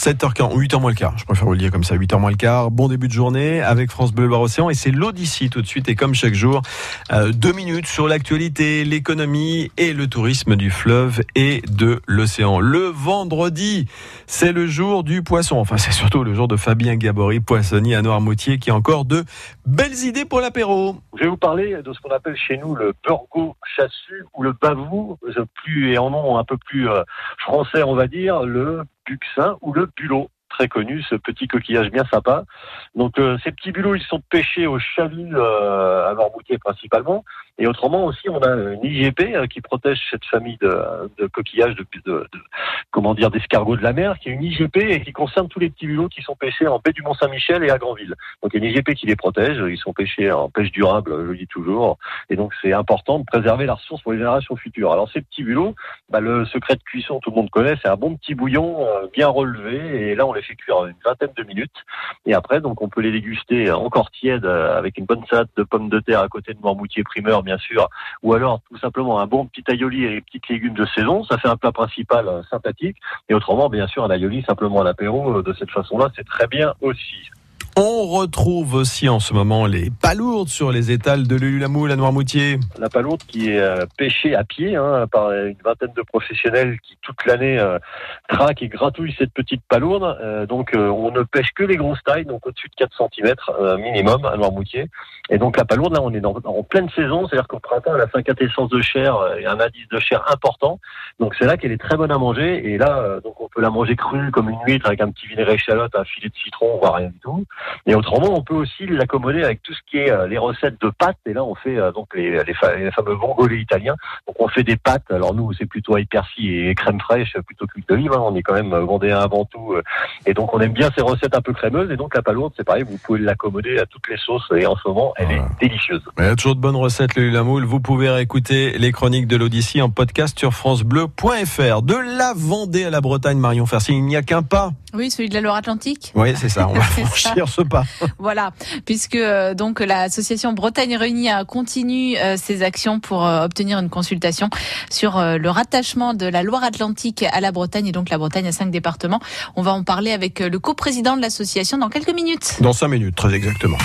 7h40, 8h moins le quart. Je préfère vous le dire comme ça, 8h moins le quart. Bon début de journée avec France Bleu Loire Océan et c'est l'Odyssée tout de suite et comme chaque jour, euh, deux minutes sur l'actualité, l'économie et le tourisme du fleuve et de l'océan. Le vendredi, c'est le jour du poisson. Enfin, c'est surtout le jour de Fabien Gabory, poissonnier à Noirmoutier, qui a encore de belles idées pour l'apéro. Je vais vous parler de ce qu'on appelle chez nous le burgo chassu ou le bavou, plus et en nom un peu plus euh, français, on va dire, le ou le bulot très connu, ce petit coquillage bien sympa. Donc euh, ces petits bulots, ils sont pêchés au chalut euh, à Noirmoutier principalement. Et autrement aussi, on a une IGP euh, qui protège cette famille de, de coquillages, de, de, comment dire, d'escargots de la mer, qui est une IGP et qui concerne tous les petits bulots qui sont pêchés en baie du Mont-Saint-Michel et à Granville. Donc il y a une IGP qui les protège. Ils sont pêchés en pêche durable, je le dis toujours. Et donc c'est important de préserver la ressource pour les générations futures. Alors ces petits bulots, bah, le secret de cuisson, tout le monde connaît, c'est un bon petit bouillon bien relevé. Et là, on les fait cuire une vingtaine de minutes. Et après, donc, on peut les déguster encore tièdes euh, avec une bonne salade de pommes de terre à côté de Mormoutier primeur, bien sûr, ou alors tout simplement un bon petit aioli et les petits légumes de saison. Ça fait un plat principal euh, sympathique. Et autrement, bien sûr, un aioli simplement à l'apéro euh, de cette façon-là, c'est très bien aussi. On retrouve aussi en ce moment les palourdes sur les étals de l'Ululamoule à Noirmoutier. La palourde qui est euh, pêchée à pied hein, par une vingtaine de professionnels qui toute l'année euh, traquent et gratouillent cette petite palourde. Euh, donc on ne pêche que les grosses tailles, donc au-dessus de 4 cm minimum à Noirmoutier. Et donc la palourde, là on est en pleine saison, c'est-à-dire qu'au printemps elle a 5 essence de chair et un indice de chair important. Donc c'est là qu'elle est très bonne à manger. Et là, donc on peut la manger crue comme une huître avec un petit vinaigrette échalote, un filet de citron, voire rien du tout. Et autrement, on peut aussi l'accommoder avec tout ce qui est euh, les recettes de pâtes. Et là, on fait euh, donc les, les, fameux vongolais italiens. Donc on fait des pâtes. Alors nous, c'est plutôt avec persil et crème fraîche, plutôt qu'huile d'olive. Hein. On est quand même euh, vendéen avant tout. Et donc on aime bien ces recettes un peu crémeuses. Et donc la palourde, c'est pareil, vous pouvez l'accommoder à toutes les sauces. Et en ce moment, elle est délicieuse. il y a toujours de bonnes recettes, le Lamoule. Vous pouvez réécouter les chroniques de l'Odyssée en podcast sur francebleu.fr. De la Vendée à la Bretagne, Marion Fersi, il n'y a qu'un pas. Oui, celui de la Loire-Atlantique. Oui, c'est ça. On va franchir pas. voilà, puisque euh, donc l'association Bretagne Réunie continue euh, ses actions pour euh, obtenir une consultation sur le rattachement de la Loire-Atlantique à la Bretagne et donc la Bretagne à cinq départements. On va en parler avec le coprésident de l'association dans quelques minutes. Dans cinq minutes, très exactement.